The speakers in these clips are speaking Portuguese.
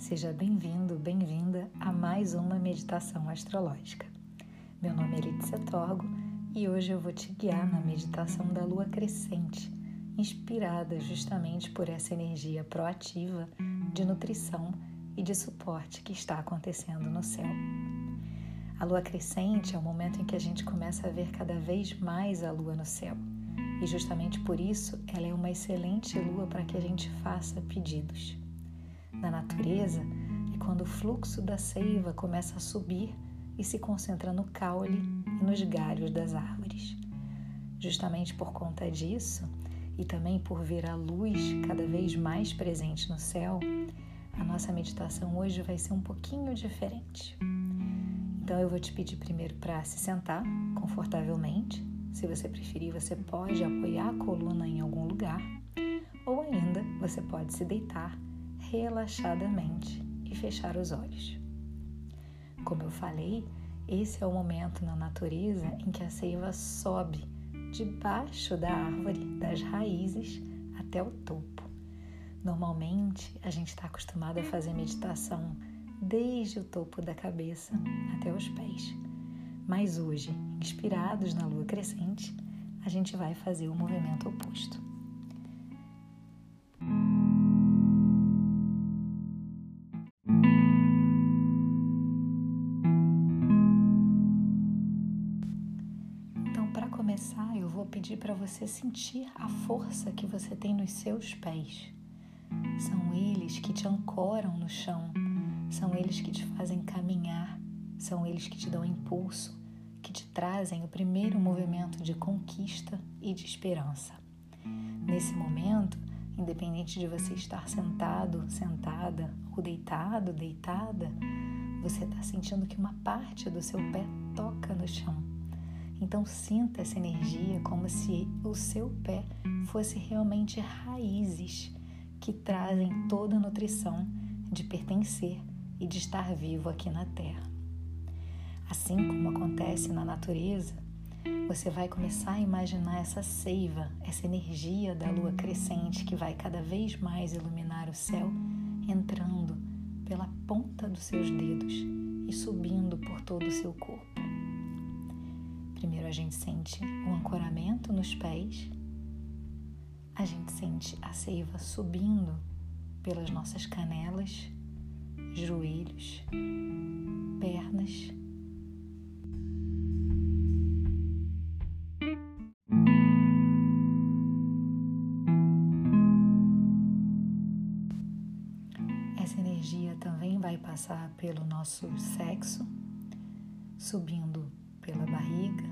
Seja bem-vindo, bem-vinda a mais uma meditação astrológica. Meu nome é Letícia Torgo e hoje eu vou te guiar na meditação da lua crescente, inspirada justamente por essa energia proativa de nutrição e de suporte que está acontecendo no céu. A lua crescente é o momento em que a gente começa a ver cada vez mais a lua no céu. E justamente por isso ela é uma excelente lua para que a gente faça pedidos na natureza é quando o fluxo da seiva começa a subir e se concentra no caule e nos galhos das árvores. Justamente por conta disso, e também por ver a luz cada vez mais presente no céu, a nossa meditação hoje vai ser um pouquinho diferente. Então eu vou te pedir primeiro para se sentar confortavelmente. Se você preferir, você pode apoiar a coluna em algum lugar, ou ainda você pode se deitar relaxadamente e fechar os olhos. Como eu falei, esse é o momento na natureza em que a seiva sobe debaixo da árvore, das raízes até o topo. Normalmente, a gente está acostumado a fazer meditação desde o topo da cabeça até os pés. Mas hoje, inspirados na lua crescente, a gente vai fazer o movimento oposto. Começar, eu vou pedir para você sentir a força que você tem nos seus pés. São eles que te ancoram no chão, são eles que te fazem caminhar, são eles que te dão impulso, que te trazem o primeiro movimento de conquista e de esperança. Nesse momento, independente de você estar sentado, sentada ou deitado, deitada, você está sentindo que uma parte do seu pé toca no chão então sinta essa energia como se o seu pé fosse realmente raízes que trazem toda a nutrição de pertencer e de estar vivo aqui na Terra. Assim como acontece na natureza, você vai começar a imaginar essa seiva, essa energia da lua crescente que vai cada vez mais iluminar o céu, entrando pela ponta dos seus dedos e subindo por todo o seu corpo. Primeiro a gente sente o ancoramento nos pés, a gente sente a seiva subindo pelas nossas canelas, joelhos, pernas. Essa energia também vai passar pelo nosso sexo, subindo pela barriga,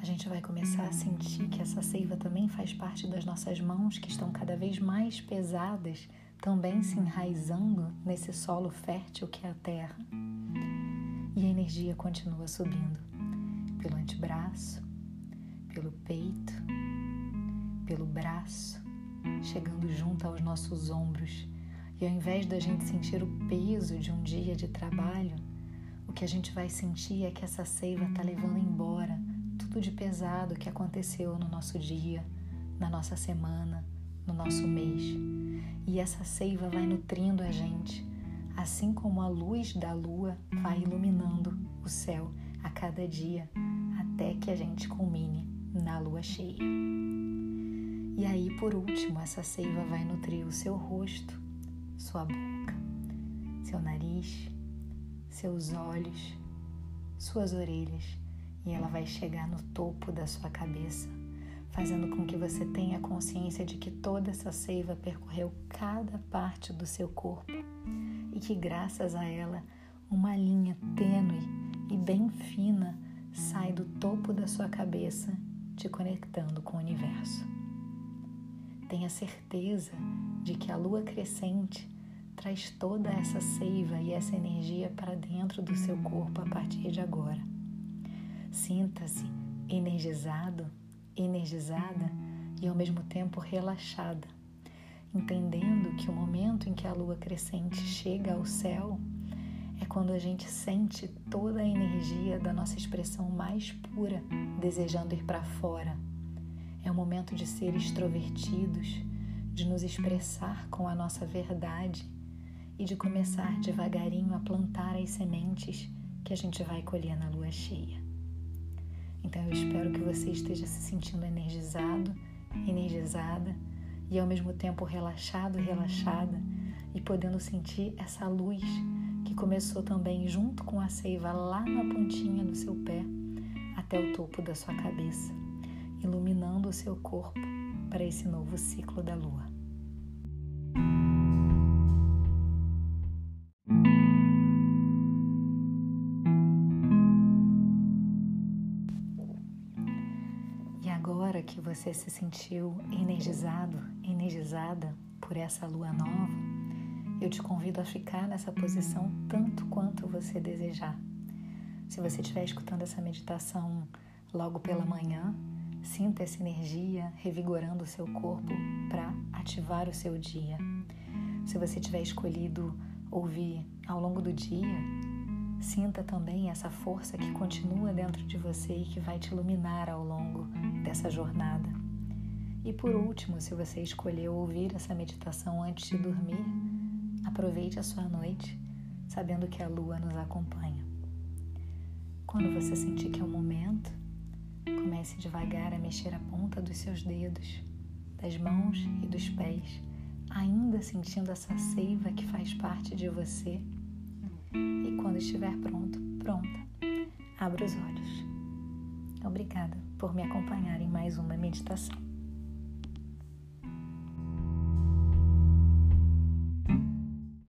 a gente vai começar a sentir que essa seiva também faz parte das nossas mãos, que estão cada vez mais pesadas, também se enraizando nesse solo fértil que é a terra. E a energia continua subindo pelo antebraço, pelo peito, pelo braço, chegando junto aos nossos ombros. E ao invés da gente sentir o peso de um dia de trabalho, o que a gente vai sentir é que essa seiva está levando embora tudo de pesado que aconteceu no nosso dia, na nossa semana, no nosso mês. E essa seiva vai nutrindo a gente, assim como a luz da lua vai iluminando o céu a cada dia, até que a gente culmine na lua cheia. E aí, por último, essa seiva vai nutrir o seu rosto, sua boca, seu nariz, seus olhos, suas orelhas e ela vai chegar no topo da sua cabeça, fazendo com que você tenha consciência de que toda essa seiva percorreu cada parte do seu corpo e que, graças a ela, uma linha tênue e bem fina sai do topo da sua cabeça, te conectando com o universo. Tenha certeza de que a lua crescente traz toda essa seiva e essa energia para dentro do seu corpo a partir de agora. Sinta-se energizado, energizada e ao mesmo tempo relaxada, entendendo que o momento em que a lua crescente chega ao céu é quando a gente sente toda a energia da nossa expressão mais pura desejando ir para fora. É o momento de ser extrovertidos, de nos expressar com a nossa verdade e de começar devagarinho a plantar as sementes que a gente vai colher na lua cheia. Então eu espero que você esteja se sentindo energizado, energizada e ao mesmo tempo relaxado, relaxada e podendo sentir essa luz que começou também junto com a seiva lá na pontinha do seu pé até o topo da sua cabeça, iluminando o seu corpo para esse novo ciclo da lua. Você se sentiu energizado, energizada por essa lua nova, eu te convido a ficar nessa posição tanto quanto você desejar. Se você estiver escutando essa meditação logo pela manhã, sinta essa energia revigorando o seu corpo para ativar o seu dia. Se você tiver escolhido ouvir ao longo do dia, sinta também essa força que continua dentro de você e que vai te iluminar ao longo dessa jornada. E por último, se você escolheu ouvir essa meditação antes de dormir, Aproveite a sua noite sabendo que a lua nos acompanha. Quando você sentir que é o momento, comece devagar a mexer a ponta dos seus dedos, das mãos e dos pés, ainda sentindo essa seiva que faz parte de você. E quando estiver pronto, pronta, abra os olhos. Obrigada por me acompanhar em mais uma meditação.